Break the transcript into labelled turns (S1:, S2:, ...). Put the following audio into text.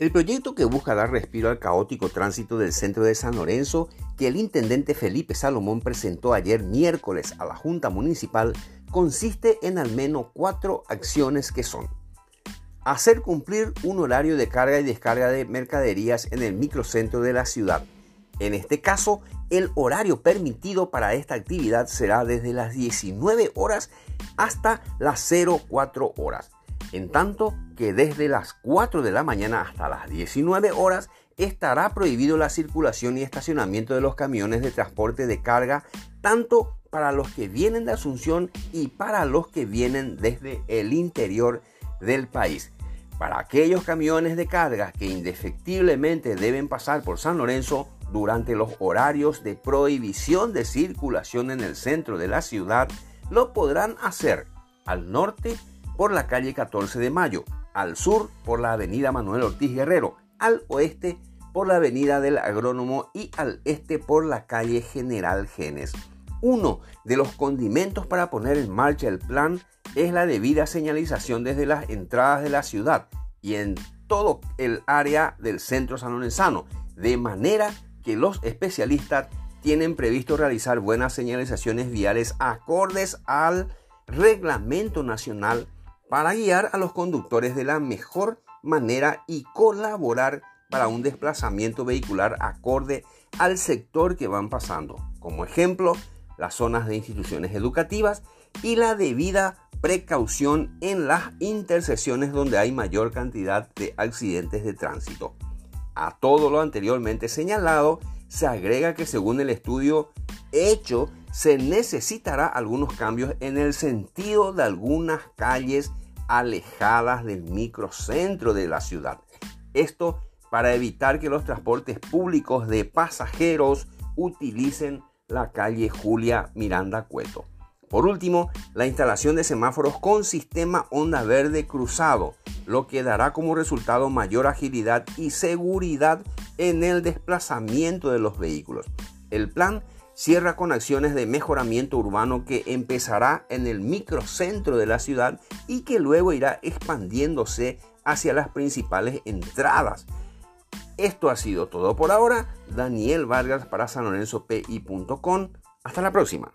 S1: El proyecto que busca dar respiro al caótico tránsito del centro de San Lorenzo, que el intendente Felipe Salomón presentó ayer miércoles a la Junta Municipal, consiste en al menos cuatro acciones que son hacer cumplir un horario de carga y descarga de mercaderías en el microcentro de la ciudad. En este caso, el horario permitido para esta actividad será desde las 19 horas hasta las 04 horas en tanto que desde las 4 de la mañana hasta las 19 horas estará prohibido la circulación y estacionamiento de los camiones de transporte de carga, tanto para los que vienen de Asunción y para los que vienen desde el interior del país. Para aquellos camiones de carga que indefectiblemente deben pasar por San Lorenzo durante los horarios de prohibición de circulación en el centro de la ciudad, lo podrán hacer al norte por la calle 14 de Mayo, al sur por la avenida Manuel Ortiz Guerrero, al oeste por la avenida del Agrónomo y al este por la calle General Genes. Uno de los condimentos para poner en marcha el plan es la debida señalización desde las entradas de la ciudad y en todo el área del centro sanonensano, de manera que los especialistas tienen previsto realizar buenas señalizaciones viales acordes al reglamento nacional para guiar a los conductores de la mejor manera y colaborar para un desplazamiento vehicular acorde al sector que van pasando. Como ejemplo, las zonas de instituciones educativas y la debida precaución en las intersecciones donde hay mayor cantidad de accidentes de tránsito. A todo lo anteriormente señalado, se agrega que según el estudio hecho se necesitará algunos cambios en el sentido de algunas calles alejadas del microcentro de la ciudad. Esto para evitar que los transportes públicos de pasajeros utilicen la calle Julia Miranda Cueto. Por último, la instalación de semáforos con sistema onda verde cruzado, lo que dará como resultado mayor agilidad y seguridad en el desplazamiento de los vehículos. El plan cierra con acciones de mejoramiento urbano que empezará en el microcentro de la ciudad y que luego irá expandiéndose hacia las principales entradas. Esto ha sido todo por ahora. Daniel Vargas para sanlorenzopi.com. Hasta la próxima.